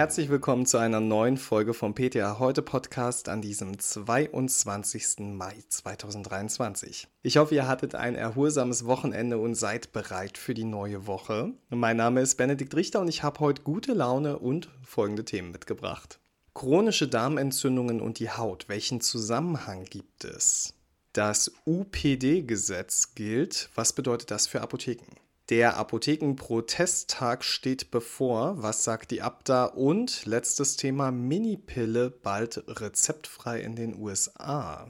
Herzlich willkommen zu einer neuen Folge vom PTA Heute Podcast an diesem 22. Mai 2023. Ich hoffe, ihr hattet ein erholsames Wochenende und seid bereit für die neue Woche. Mein Name ist Benedikt Richter und ich habe heute gute Laune und folgende Themen mitgebracht. Chronische Darmentzündungen und die Haut. Welchen Zusammenhang gibt es? Das UPD-Gesetz gilt. Was bedeutet das für Apotheken? Der Apothekenprotesttag steht bevor. Was sagt die Abda? Und letztes Thema: Minipille bald rezeptfrei in den USA.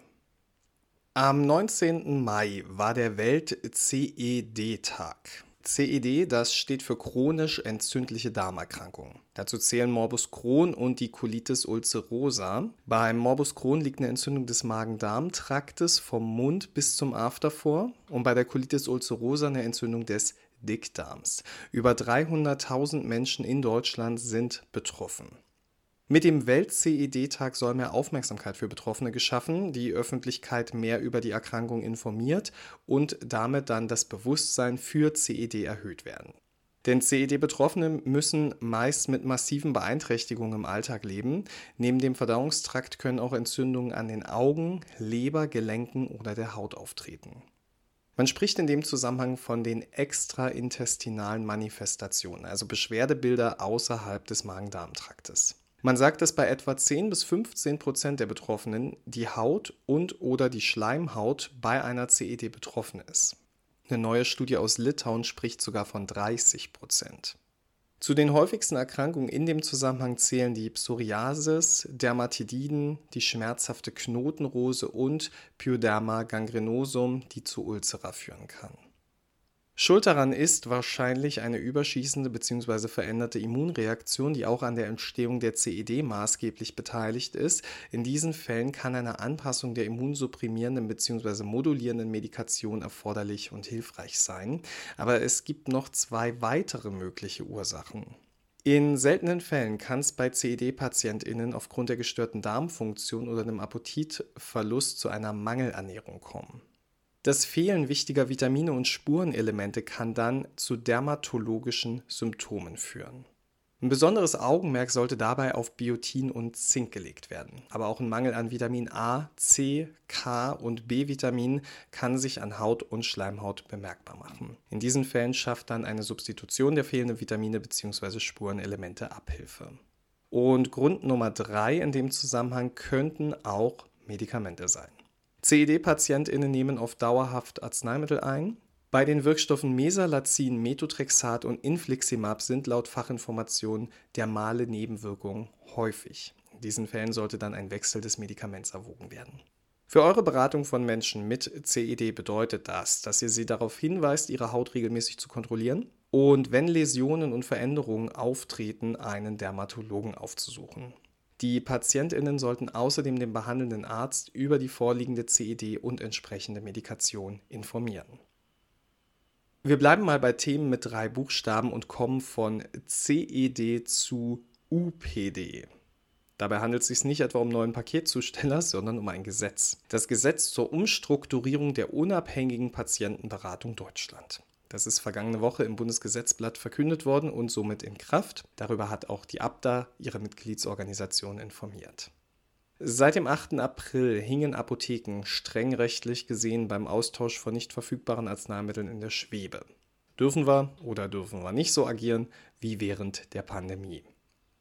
Am 19. Mai war der Welt-CED-Tag. CED, das steht für chronisch entzündliche Darmerkrankungen. Dazu zählen Morbus Crohn und die Colitis ulcerosa. Beim Morbus Crohn liegt eine Entzündung des Magen-Darm-Traktes vom Mund bis zum After vor und bei der Colitis ulcerosa eine Entzündung des Dickdarms. Über 300.000 Menschen in Deutschland sind betroffen. Mit dem Welt-CED-Tag soll mehr Aufmerksamkeit für Betroffene geschaffen, die Öffentlichkeit mehr über die Erkrankung informiert und damit dann das Bewusstsein für CED erhöht werden. Denn CED-Betroffene müssen meist mit massiven Beeinträchtigungen im Alltag leben. Neben dem Verdauungstrakt können auch Entzündungen an den Augen, Leber, Gelenken oder der Haut auftreten. Man spricht in dem Zusammenhang von den extraintestinalen Manifestationen, also Beschwerdebilder außerhalb des Magen-Darm-Traktes. Man sagt, dass bei etwa 10 bis 15 Prozent der Betroffenen die Haut und oder die Schleimhaut bei einer CED betroffen ist. Eine neue Studie aus Litauen spricht sogar von 30 Prozent. Zu den häufigsten Erkrankungen in dem Zusammenhang zählen die Psoriasis, Dermatididen, die schmerzhafte Knotenrose und Pyoderma gangrenosum, die zu Ulcera führen kann. Schuld daran ist wahrscheinlich eine überschießende bzw. veränderte Immunreaktion, die auch an der Entstehung der CED maßgeblich beteiligt ist. In diesen Fällen kann eine Anpassung der immunsupprimierenden bzw. modulierenden Medikation erforderlich und hilfreich sein. Aber es gibt noch zwei weitere mögliche Ursachen. In seltenen Fällen kann es bei CED-PatientInnen aufgrund der gestörten Darmfunktion oder einem Appetitverlust zu einer Mangelernährung kommen. Das Fehlen wichtiger Vitamine und Spurenelemente kann dann zu dermatologischen Symptomen führen. Ein besonderes Augenmerk sollte dabei auf Biotin und Zink gelegt werden. Aber auch ein Mangel an Vitamin A, C, K und B-Vitamin kann sich an Haut und Schleimhaut bemerkbar machen. In diesen Fällen schafft dann eine Substitution der fehlenden Vitamine bzw. Spurenelemente Abhilfe. Und Grund Nummer drei in dem Zusammenhang könnten auch Medikamente sein. CED-PatientInnen nehmen oft dauerhaft Arzneimittel ein. Bei den Wirkstoffen Mesalazin, Methotrexat und Infliximab sind laut Fachinformationen dermale Nebenwirkungen häufig. In diesen Fällen sollte dann ein Wechsel des Medikaments erwogen werden. Für eure Beratung von Menschen mit CED bedeutet das, dass ihr sie darauf hinweist, ihre Haut regelmäßig zu kontrollieren und wenn Läsionen und Veränderungen auftreten, einen Dermatologen aufzusuchen. Die PatientInnen sollten außerdem den behandelnden Arzt über die vorliegende CED und entsprechende Medikation informieren. Wir bleiben mal bei Themen mit drei Buchstaben und kommen von CED zu UPD. Dabei handelt es sich nicht etwa um neuen Paketzusteller, sondern um ein Gesetz. Das Gesetz zur Umstrukturierung der unabhängigen Patientenberatung Deutschland. Das ist vergangene Woche im Bundesgesetzblatt verkündet worden und somit in Kraft. Darüber hat auch die ABDA ihre Mitgliedsorganisation informiert. Seit dem 8. April hingen Apotheken streng rechtlich gesehen beim Austausch von nicht verfügbaren Arzneimitteln in der Schwebe. Dürfen wir oder dürfen wir nicht so agieren wie während der Pandemie?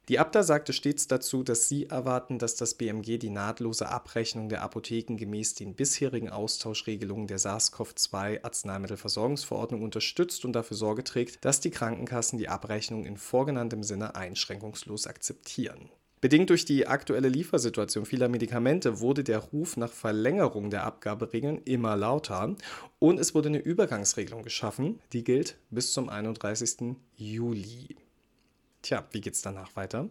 Die Abda sagte stets dazu, dass sie erwarten, dass das BMG die nahtlose Abrechnung der Apotheken gemäß den bisherigen Austauschregelungen der SARS-CoV-2-Arzneimittelversorgungsverordnung unterstützt und dafür Sorge trägt, dass die Krankenkassen die Abrechnung in vorgenanntem Sinne einschränkungslos akzeptieren. Bedingt durch die aktuelle Liefersituation vieler Medikamente wurde der Ruf nach Verlängerung der Abgaberegeln immer lauter und es wurde eine Übergangsregelung geschaffen, die gilt bis zum 31. Juli. Tja, wie geht's danach weiter?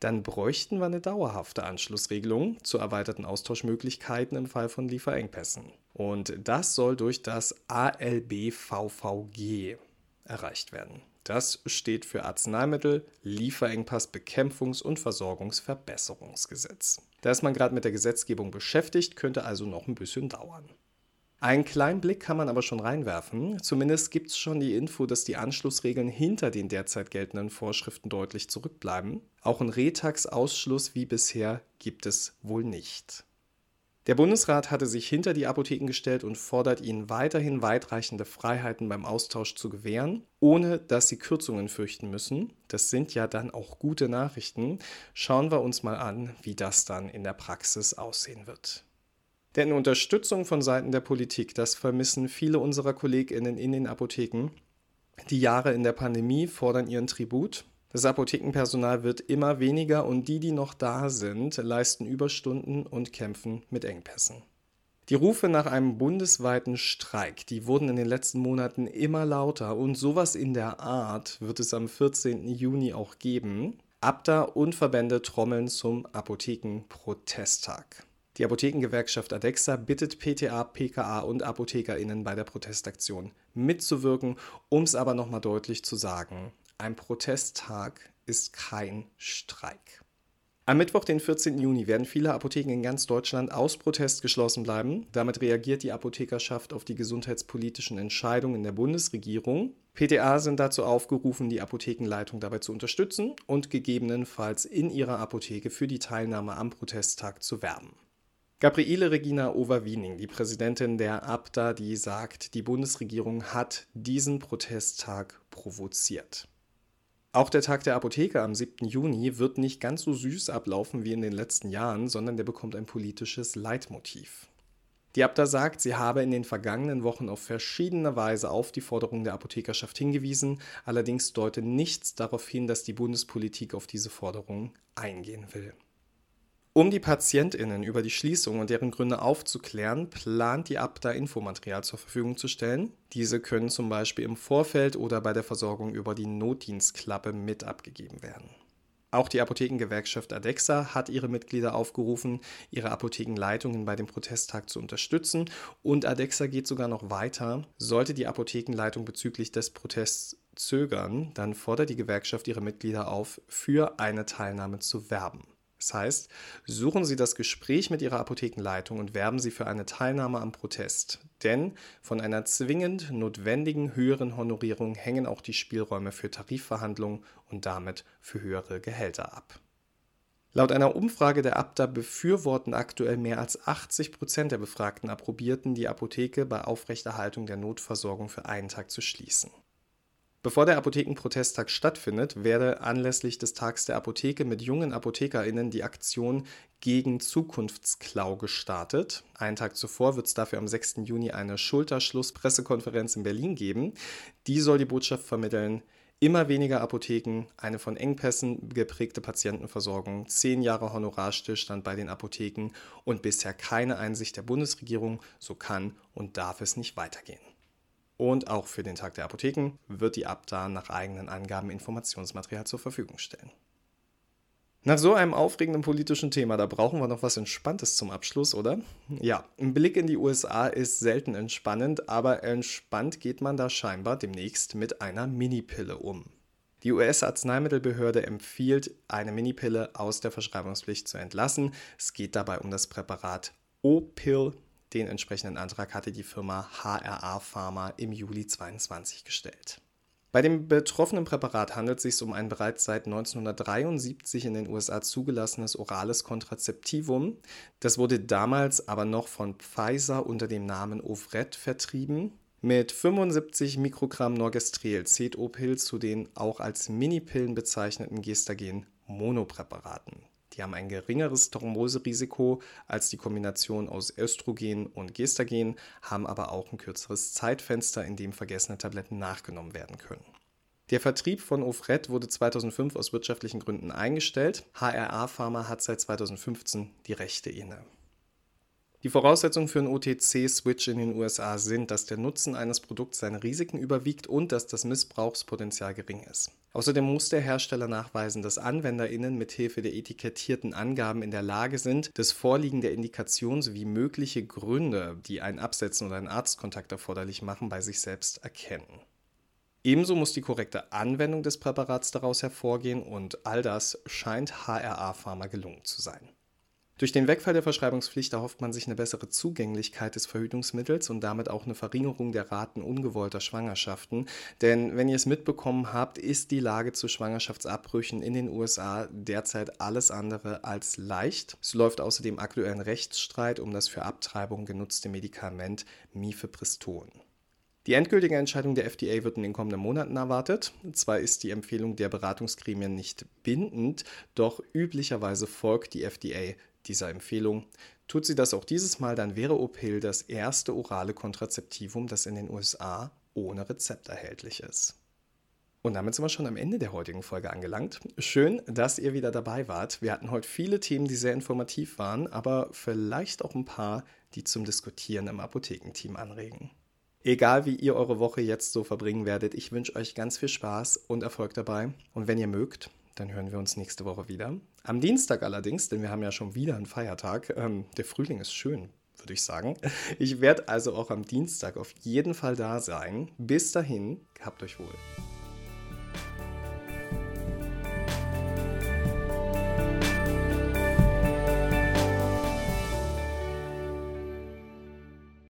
Dann bräuchten wir eine dauerhafte Anschlussregelung zu erweiterten Austauschmöglichkeiten im Fall von Lieferengpässen. Und das soll durch das ALBVVG erreicht werden. Das steht für Arzneimittel Lieferengpass Bekämpfungs- und Versorgungsverbesserungsgesetz. Da ist man gerade mit der Gesetzgebung beschäftigt, könnte also noch ein bisschen dauern. Einen kleinen Blick kann man aber schon reinwerfen. Zumindest gibt es schon die Info, dass die Anschlussregeln hinter den derzeit geltenden Vorschriften deutlich zurückbleiben. Auch einen Retax-Ausschluss wie bisher gibt es wohl nicht. Der Bundesrat hatte sich hinter die Apotheken gestellt und fordert ihnen weiterhin weitreichende Freiheiten beim Austausch zu gewähren, ohne dass sie Kürzungen fürchten müssen. Das sind ja dann auch gute Nachrichten. Schauen wir uns mal an, wie das dann in der Praxis aussehen wird. Denn Unterstützung von Seiten der Politik, das vermissen viele unserer Kolleginnen in den Apotheken. Die Jahre in der Pandemie fordern ihren Tribut. Das Apothekenpersonal wird immer weniger und die, die noch da sind, leisten Überstunden und kämpfen mit Engpässen. Die Rufe nach einem bundesweiten Streik, die wurden in den letzten Monaten immer lauter und sowas in der Art wird es am 14. Juni auch geben. Abda und Verbände trommeln zum Apothekenprotesttag. Die Apothekengewerkschaft ADEXA bittet PTA, PKA und ApothekerInnen bei der Protestaktion mitzuwirken, um es aber nochmal deutlich zu sagen. Ein Protesttag ist kein Streik. Am Mittwoch, den 14. Juni, werden viele Apotheken in ganz Deutschland aus Protest geschlossen bleiben. Damit reagiert die Apothekerschaft auf die gesundheitspolitischen Entscheidungen der Bundesregierung. PTA sind dazu aufgerufen, die Apothekenleitung dabei zu unterstützen und gegebenenfalls in ihrer Apotheke für die Teilnahme am Protesttag zu werben. Gabriele Regina Overwiening, die Präsidentin der ABDA, die sagt, die Bundesregierung hat diesen Protesttag provoziert. Auch der Tag der Apotheke am 7. Juni wird nicht ganz so süß ablaufen wie in den letzten Jahren, sondern der bekommt ein politisches Leitmotiv. Die Abda sagt, sie habe in den vergangenen Wochen auf verschiedene Weise auf die Forderungen der Apothekerschaft hingewiesen, allerdings deute nichts darauf hin, dass die Bundespolitik auf diese Forderungen eingehen will. Um die PatientInnen über die Schließung und deren Gründe aufzuklären, plant die Abda Infomaterial zur Verfügung zu stellen. Diese können zum Beispiel im Vorfeld oder bei der Versorgung über die Notdienstklappe mit abgegeben werden. Auch die Apothekengewerkschaft ADEXA hat ihre Mitglieder aufgerufen, ihre Apothekenleitungen bei dem Protesttag zu unterstützen und ADEXA geht sogar noch weiter. Sollte die Apothekenleitung bezüglich des Protests zögern, dann fordert die Gewerkschaft ihre Mitglieder auf, für eine Teilnahme zu werben. Das heißt, suchen Sie das Gespräch mit Ihrer Apothekenleitung und werben Sie für eine Teilnahme am Protest. Denn von einer zwingend notwendigen höheren Honorierung hängen auch die Spielräume für Tarifverhandlungen und damit für höhere Gehälter ab. Laut einer Umfrage der Abda befürworten aktuell mehr als 80 Prozent der Befragten Approbierten, die Apotheke bei Aufrechterhaltung der Notversorgung für einen Tag zu schließen. Bevor der Apothekenprotesttag stattfindet, werde anlässlich des Tags der Apotheke mit jungen ApothekerInnen die Aktion gegen Zukunftsklau gestartet. Einen Tag zuvor wird es dafür am 6. Juni eine Schulterschluss-Pressekonferenz in Berlin geben. Die soll die Botschaft vermitteln, immer weniger Apotheken, eine von Engpässen geprägte Patientenversorgung, zehn Jahre Honorarstillstand bei den Apotheken und bisher keine Einsicht der Bundesregierung, so kann und darf es nicht weitergehen. Und auch für den Tag der Apotheken wird die Abda nach eigenen Angaben Informationsmaterial zur Verfügung stellen. Nach so einem aufregenden politischen Thema, da brauchen wir noch was Entspanntes zum Abschluss, oder? Ja, ein Blick in die USA ist selten entspannend, aber entspannt geht man da scheinbar demnächst mit einer Minipille um. Die US-Arzneimittelbehörde empfiehlt, eine Minipille aus der Verschreibungspflicht zu entlassen. Es geht dabei um das Präparat O-Pill den entsprechenden Antrag hatte die Firma HRA Pharma im Juli 2022 gestellt. Bei dem betroffenen Präparat handelt es sich um ein bereits seit 1973 in den USA zugelassenes orales Kontrazeptivum. Das wurde damals aber noch von Pfizer unter dem Namen Ovret vertrieben. Mit 75 Mikrogramm Norgestrel zählt Opil zu den auch als Minipillen bezeichneten Gestagen-Monopräparaten. Die haben ein geringeres Thromboserisiko als die Kombination aus Östrogen und Gestagen, haben aber auch ein kürzeres Zeitfenster, in dem vergessene Tabletten nachgenommen werden können. Der Vertrieb von Ofred wurde 2005 aus wirtschaftlichen Gründen eingestellt. HRA Pharma hat seit 2015 die Rechte inne. Die Voraussetzungen für einen OTC-Switch in den USA sind, dass der Nutzen eines Produkts seine Risiken überwiegt und dass das Missbrauchspotenzial gering ist. Außerdem muss der Hersteller nachweisen, dass AnwenderInnen mithilfe der etikettierten Angaben in der Lage sind, das Vorliegen der Indikation sowie mögliche Gründe, die ein Absetzen oder einen Arztkontakt erforderlich machen, bei sich selbst erkennen. Ebenso muss die korrekte Anwendung des Präparats daraus hervorgehen und all das scheint HRA Pharma gelungen zu sein. Durch den Wegfall der Verschreibungspflicht erhofft man sich eine bessere Zugänglichkeit des Verhütungsmittels und damit auch eine Verringerung der Raten ungewollter Schwangerschaften. Denn wenn ihr es mitbekommen habt, ist die Lage zu Schwangerschaftsabbrüchen in den USA derzeit alles andere als leicht. Es läuft außerdem aktuell ein Rechtsstreit um das für Abtreibung genutzte Medikament Mifepriston. Die endgültige Entscheidung der FDA wird in den kommenden Monaten erwartet. Zwar ist die Empfehlung der Beratungsgremien nicht bindend, doch üblicherweise folgt die FDA dieser Empfehlung. Tut sie das auch dieses Mal, dann wäre Opil das erste orale Kontrazeptivum, das in den USA ohne Rezept erhältlich ist. Und damit sind wir schon am Ende der heutigen Folge angelangt. Schön, dass ihr wieder dabei wart. Wir hatten heute viele Themen, die sehr informativ waren, aber vielleicht auch ein paar, die zum Diskutieren im Apothekenteam anregen. Egal wie ihr eure Woche jetzt so verbringen werdet, ich wünsche euch ganz viel Spaß und Erfolg dabei. Und wenn ihr mögt, dann hören wir uns nächste Woche wieder. Am Dienstag allerdings, denn wir haben ja schon wieder einen Feiertag. Ähm, der Frühling ist schön, würde ich sagen. Ich werde also auch am Dienstag auf jeden Fall da sein. Bis dahin, habt euch wohl.